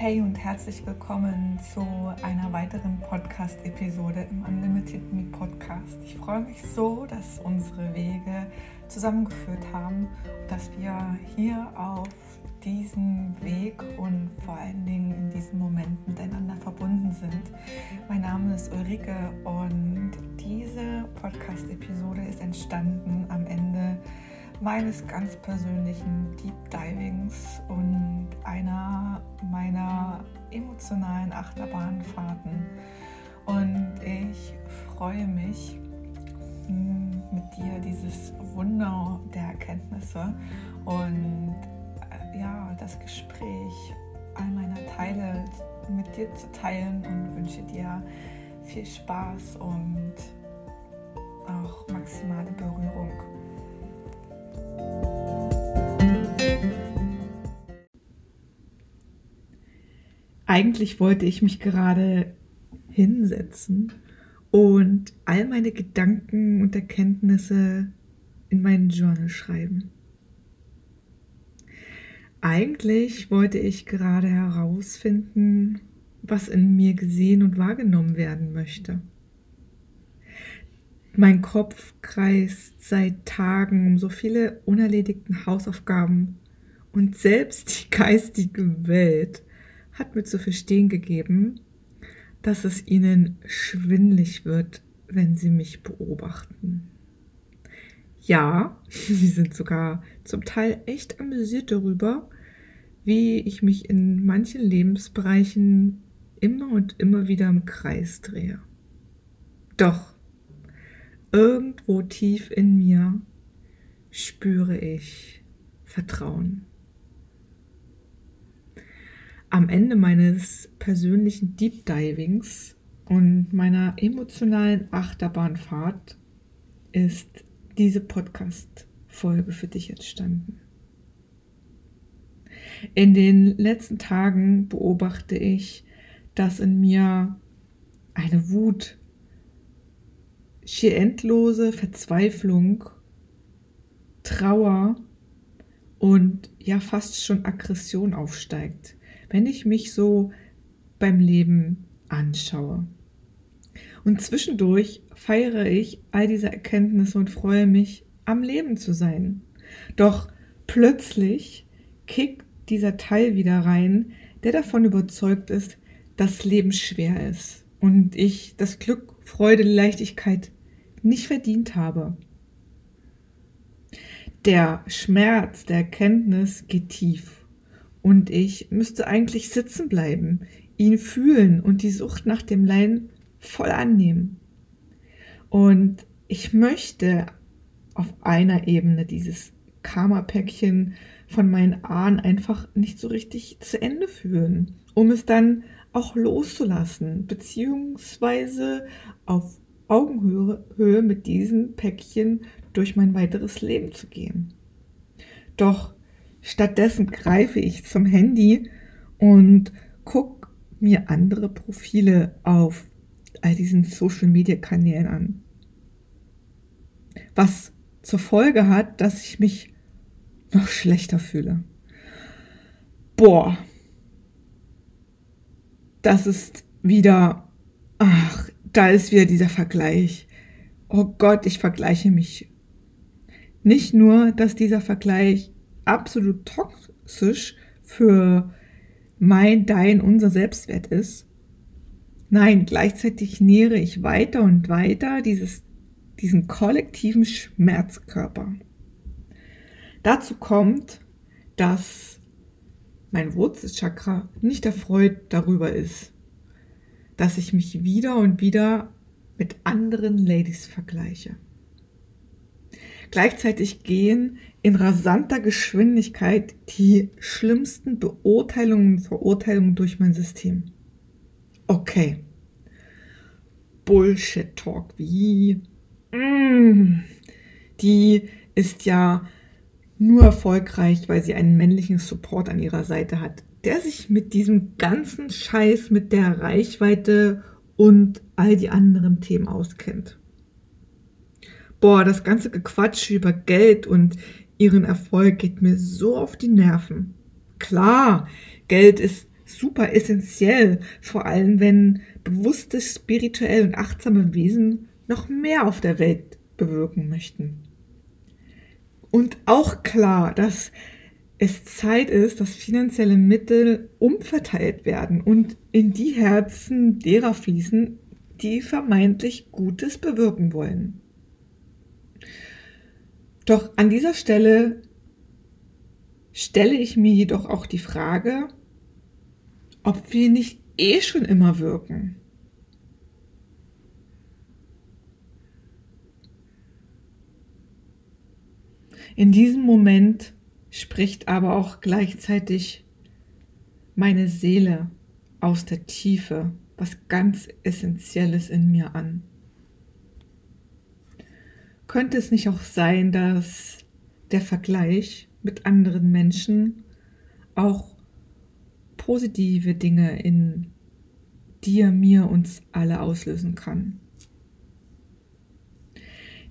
Hey und herzlich willkommen zu einer weiteren Podcast-Episode im Unlimited Me Podcast. Ich freue mich so, dass unsere Wege zusammengeführt haben dass wir hier auf diesem Weg und vor allen Dingen in diesem Moment miteinander verbunden sind. Mein Name ist Ulrike und diese Podcast-Episode ist entstanden am Ende meines ganz persönlichen Deep Divings emotionalen Achterbahnfahrten. Und ich freue mich, hm, mit dir dieses Wunder der Erkenntnisse und äh, ja, das Gespräch all meiner Teile mit dir zu teilen und wünsche dir viel Spaß und auch maximale Berührung. Eigentlich wollte ich mich gerade hinsetzen und all meine Gedanken und Erkenntnisse in meinen Journal schreiben. Eigentlich wollte ich gerade herausfinden, was in mir gesehen und wahrgenommen werden möchte. Mein Kopf kreist seit Tagen um so viele unerledigten Hausaufgaben und selbst die geistige Welt hat mir zu verstehen gegeben, dass es ihnen schwindlig wird, wenn sie mich beobachten. Ja, sie sind sogar zum Teil echt amüsiert darüber, wie ich mich in manchen Lebensbereichen immer und immer wieder im Kreis drehe. Doch irgendwo tief in mir spüre ich Vertrauen. Am Ende meines persönlichen Deep Divings und meiner emotionalen Achterbahnfahrt ist diese Podcast-Folge für dich entstanden. In den letzten Tagen beobachte ich, dass in mir eine Wut, schier endlose Verzweiflung, Trauer und ja fast schon Aggression aufsteigt, wenn ich mich so beim Leben anschaue. Und zwischendurch feiere ich all diese Erkenntnisse und freue mich, am Leben zu sein. Doch plötzlich kickt dieser Teil wieder rein, der davon überzeugt ist, dass Leben schwer ist und ich das Glück, Freude, Leichtigkeit nicht verdient habe. Der Schmerz der Erkenntnis geht tief und ich müsste eigentlich sitzen bleiben, ihn fühlen und die Sucht nach dem Leiden voll annehmen. Und ich möchte auf einer Ebene dieses Karma-Päckchen von meinen Ahnen einfach nicht so richtig zu Ende führen, um es dann auch loszulassen, beziehungsweise auf Augenhöhe mit diesem Päckchen durch mein weiteres Leben zu gehen. Doch stattdessen greife ich zum Handy und gucke mir andere Profile auf all diesen Social-Media-Kanälen an. Was zur Folge hat, dass ich mich noch schlechter fühle. Boah, das ist wieder, ach, da ist wieder dieser Vergleich. Oh Gott, ich vergleiche mich. Nicht nur, dass dieser Vergleich absolut toxisch für mein, dein, unser Selbstwert ist. Nein, gleichzeitig nähere ich weiter und weiter dieses, diesen kollektiven Schmerzkörper. Dazu kommt, dass mein Wurzelchakra nicht erfreut darüber ist, dass ich mich wieder und wieder mit anderen Ladies vergleiche. Gleichzeitig gehen in rasanter Geschwindigkeit die schlimmsten Beurteilungen und Verurteilungen durch mein System. Okay. Bullshit Talk wie mm, die ist ja nur erfolgreich, weil sie einen männlichen Support an ihrer Seite hat, der sich mit diesem ganzen Scheiß, mit der Reichweite und all die anderen Themen auskennt. Boah, das ganze Gequatsch über Geld und ihren Erfolg geht mir so auf die Nerven. Klar, Geld ist super essentiell, vor allem wenn bewusste, spirituell und achtsame Wesen noch mehr auf der Welt bewirken möchten. Und auch klar, dass es Zeit ist, dass finanzielle Mittel umverteilt werden und in die Herzen derer fließen, die vermeintlich Gutes bewirken wollen. Doch an dieser Stelle stelle ich mir jedoch auch die Frage, ob wir nicht eh schon immer wirken. In diesem Moment spricht aber auch gleichzeitig meine Seele aus der Tiefe was ganz Essentielles in mir an. Könnte es nicht auch sein, dass der Vergleich mit anderen Menschen auch positive Dinge in dir, mir, uns alle auslösen kann?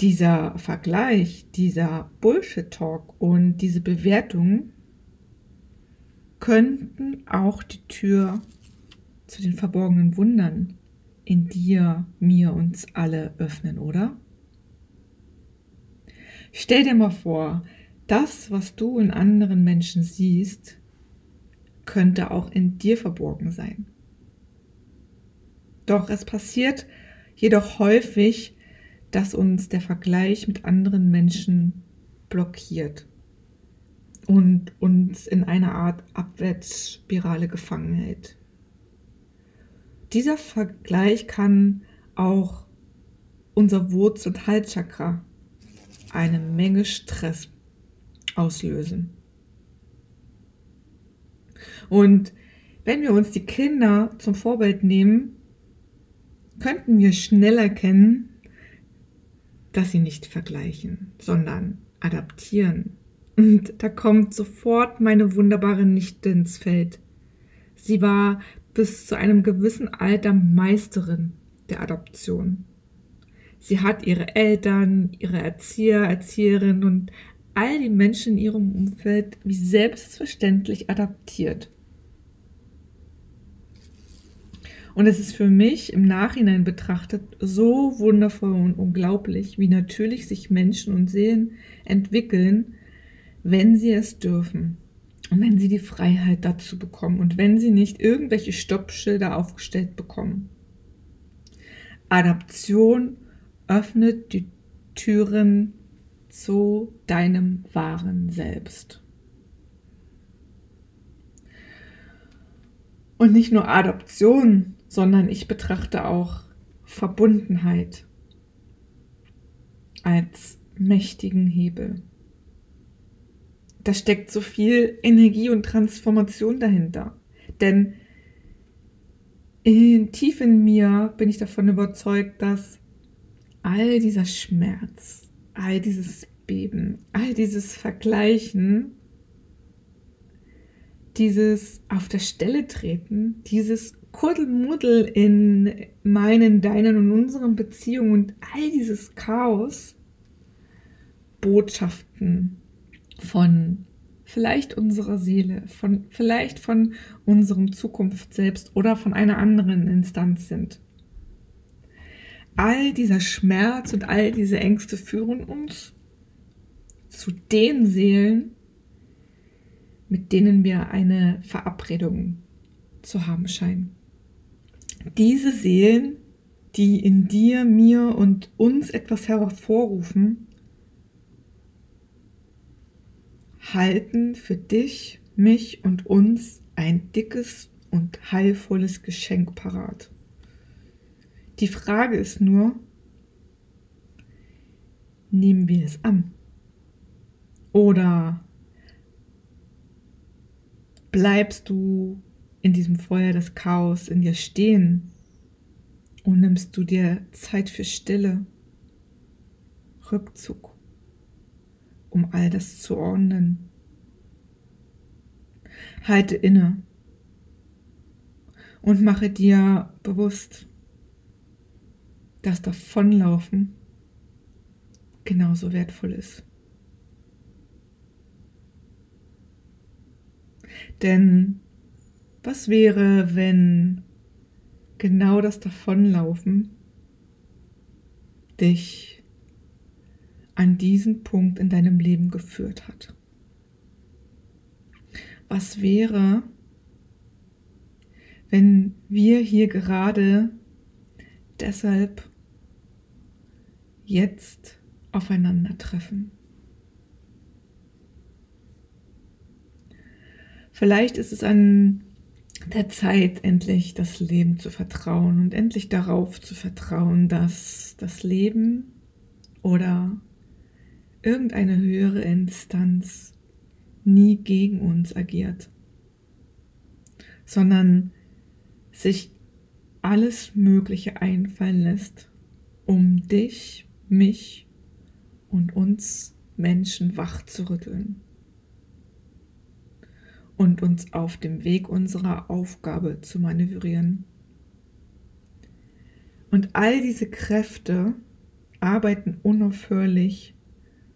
dieser Vergleich, dieser Bullshit-Talk und diese Bewertung könnten auch die Tür zu den verborgenen Wundern in dir, mir, uns alle öffnen, oder? Stell dir mal vor, das, was du in anderen Menschen siehst, könnte auch in dir verborgen sein. Doch es passiert jedoch häufig, dass uns der Vergleich mit anderen Menschen blockiert und uns in einer Art Abwärtsspirale gefangen hält. Dieser Vergleich kann auch unser Wurzel- und Halschakra eine Menge Stress auslösen. Und wenn wir uns die Kinder zum Vorbild nehmen, könnten wir schnell erkennen, dass sie nicht vergleichen, sondern adaptieren. Und da kommt sofort meine wunderbare Nichte ins Feld. Sie war bis zu einem gewissen Alter Meisterin der Adoption. Sie hat ihre Eltern, ihre Erzieher, Erzieherinnen und all die Menschen in ihrem Umfeld wie selbstverständlich adaptiert. Und es ist für mich im Nachhinein betrachtet so wundervoll und unglaublich, wie natürlich sich Menschen und Seelen entwickeln, wenn sie es dürfen. Und wenn sie die Freiheit dazu bekommen und wenn sie nicht irgendwelche Stoppschilder aufgestellt bekommen. Adaption öffnet die Türen zu deinem wahren Selbst. Und nicht nur Adoption sondern ich betrachte auch Verbundenheit als mächtigen Hebel. Da steckt so viel Energie und Transformation dahinter. Denn in, tief in mir bin ich davon überzeugt, dass all dieser Schmerz, all dieses Beben, all dieses Vergleichen, dieses auf der Stelle treten, dieses Kuddelmuddel in meinen, deinen und unseren Beziehungen und all dieses Chaos Botschaften von vielleicht unserer Seele, von vielleicht von unserem Zukunft selbst oder von einer anderen Instanz sind. All dieser Schmerz und all diese Ängste führen uns zu den Seelen, mit denen wir eine Verabredung zu haben scheinen diese Seelen, die in dir, mir und uns etwas hervorrufen, halten für dich, mich und uns ein dickes und heilvolles Geschenk parat. Die Frage ist nur, nehmen wir es an? Oder bleibst du in diesem Feuer des Chaos in dir stehen und nimmst du dir Zeit für Stille, Rückzug, um all das zu ordnen. Halte inne und mache dir bewusst, dass Davonlaufen genauso wertvoll ist. Denn Was wäre, wenn genau das Davonlaufen dich an diesen Punkt in deinem Leben geführt hat? Was wäre, wenn wir hier gerade deshalb jetzt aufeinandertreffen? Vielleicht ist es an der Zeit, endlich das Leben zu vertrauen und endlich darauf zu vertrauen, dass das Leben oder irgendeine höhere Instanz nie gegen uns agiert, sondern sich alles Mögliche einfallen lässt, um dich, mich und uns Menschen wach zu rütteln und uns auf dem Weg unserer Aufgabe zu manövrieren. Und all diese Kräfte arbeiten unaufhörlich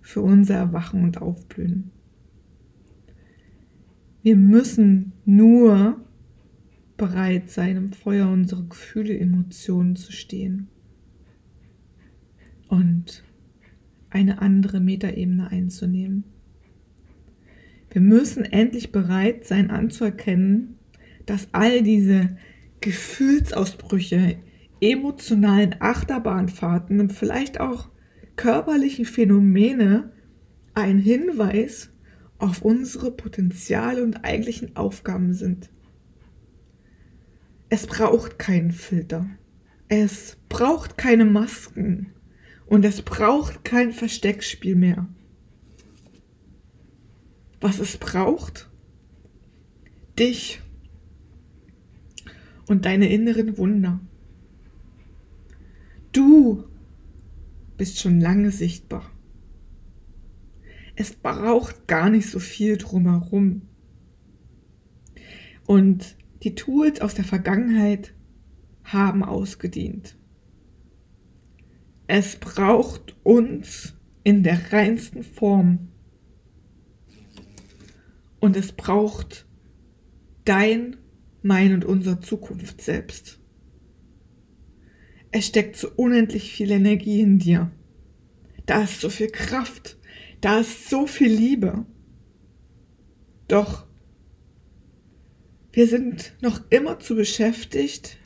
für unser Erwachen und Aufblühen. Wir müssen nur bereit sein, im Feuer unserer Gefühle, Emotionen zu stehen und eine andere Metaebene einzunehmen. Wir müssen endlich bereit sein anzuerkennen, dass all diese Gefühlsausbrüche, emotionalen Achterbahnfahrten und vielleicht auch körperlichen Phänomene ein Hinweis auf unsere Potenziale und eigentlichen Aufgaben sind. Es braucht keinen Filter. Es braucht keine Masken. Und es braucht kein Versteckspiel mehr was es braucht? Dich und deine inneren Wunder. Du bist schon lange sichtbar. Es braucht gar nicht so viel drumherum. Und die Tools aus der Vergangenheit haben ausgedient. Es braucht uns in der reinsten Form und es braucht dein, mein und unsere Zukunft selbst. Es steckt so unendlich viel Energie in dir. Da ist so viel Kraft. Da ist so viel Liebe. Doch wir sind noch immer zu beschäftigt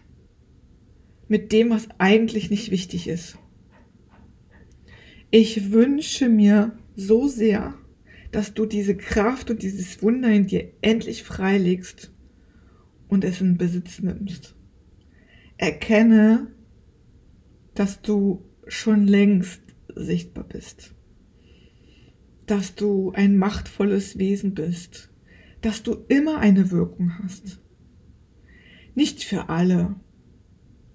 mit dem, was eigentlich nicht wichtig ist. Ich wünsche mir so sehr, dass du diese Kraft und dieses Wunder in dir endlich freilegst und es in Besitz nimmst. Erkenne, dass du schon längst sichtbar bist, dass du ein machtvolles Wesen bist, dass du immer eine Wirkung hast. Nicht für alle.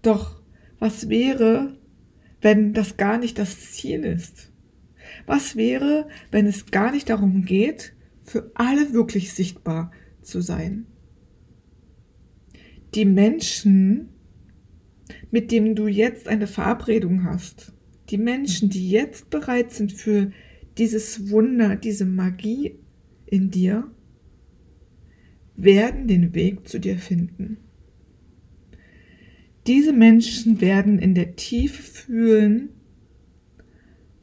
Doch was wäre, wenn das gar nicht das Ziel ist? Was wäre, wenn es gar nicht darum geht, für alle wirklich sichtbar zu sein? Die Menschen, mit denen du jetzt eine Verabredung hast, die Menschen, die jetzt bereit sind für dieses Wunder, diese Magie in dir, werden den Weg zu dir finden. Diese Menschen werden in der Tiefe fühlen,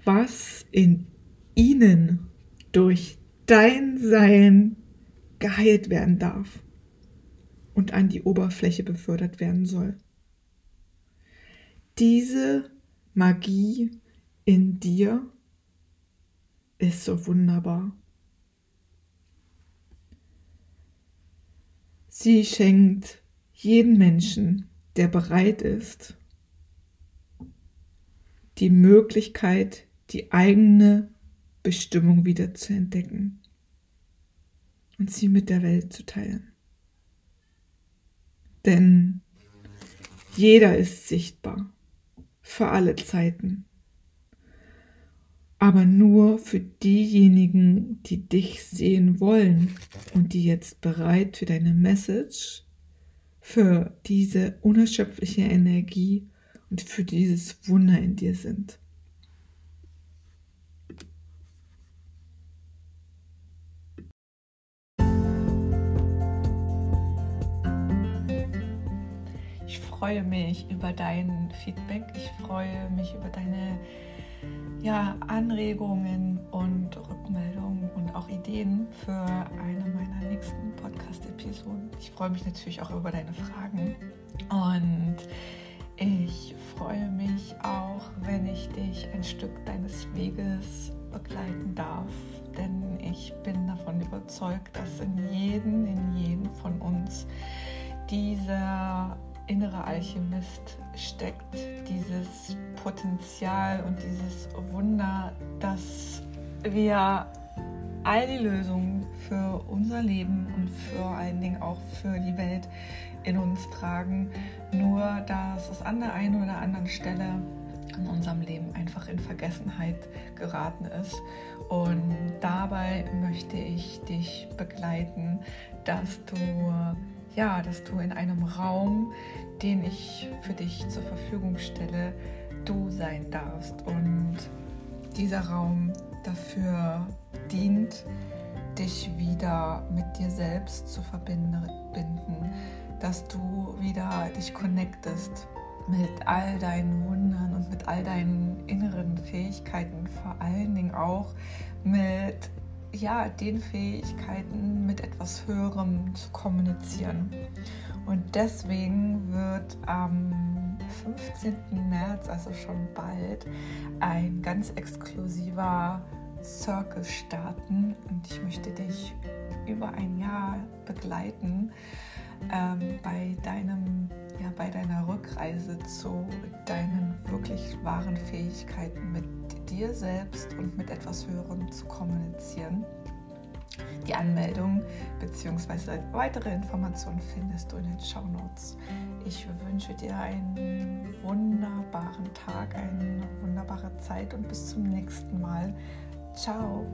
was in ihnen durch dein Sein geheilt werden darf und an die Oberfläche befördert werden soll. Diese Magie in dir ist so wunderbar. Sie schenkt jeden Menschen, der bereit ist, die Möglichkeit, die eigene Bestimmung wieder zu entdecken und sie mit der Welt zu teilen. Denn jeder ist sichtbar für alle Zeiten, aber nur für diejenigen, die dich sehen wollen und die jetzt bereit für deine Message, für diese unerschöpfliche Energie und für dieses Wunder in dir sind. Ich freue mich über dein Feedback. Ich freue mich über deine ja, Anregungen und Rückmeldungen und auch Ideen für eine meiner nächsten Podcast-Episoden. Ich freue mich natürlich auch über deine Fragen und ich freue mich auch, wenn ich dich ein Stück deines Weges begleiten darf, denn ich bin davon überzeugt, dass in jedem, in jedem von uns dieser innere Alchemist steckt, dieses Potenzial und dieses Wunder, dass wir all die Lösungen für unser Leben und vor allen Dingen auch für die Welt in uns tragen, nur dass es an der einen oder anderen Stelle in unserem Leben einfach in Vergessenheit geraten ist. Und dabei möchte ich dich begleiten, dass du ja, dass du in einem Raum, den ich für dich zur Verfügung stelle, du sein darfst. Und dieser Raum dafür dient, dich wieder mit dir selbst zu verbinden, dass du wieder dich connectest mit all deinen Wundern und mit all deinen inneren Fähigkeiten, vor allen Dingen auch mit ja, den Fähigkeiten, mit etwas Höherem zu kommunizieren. Und deswegen wird am 15. März, also schon bald, ein ganz exklusiver Circle starten. Und ich möchte dich über ein Jahr begleiten ähm, bei, deinem, ja, bei deiner Rückreise zu deinen wirklich wahren Fähigkeiten mit dir selbst und mit etwas Höherem zu kommunizieren. Die Anmeldung bzw. weitere Informationen findest du in den Show Notes. Ich wünsche dir einen wunderbaren Tag, eine wunderbare Zeit und bis zum nächsten Mal. Ciao.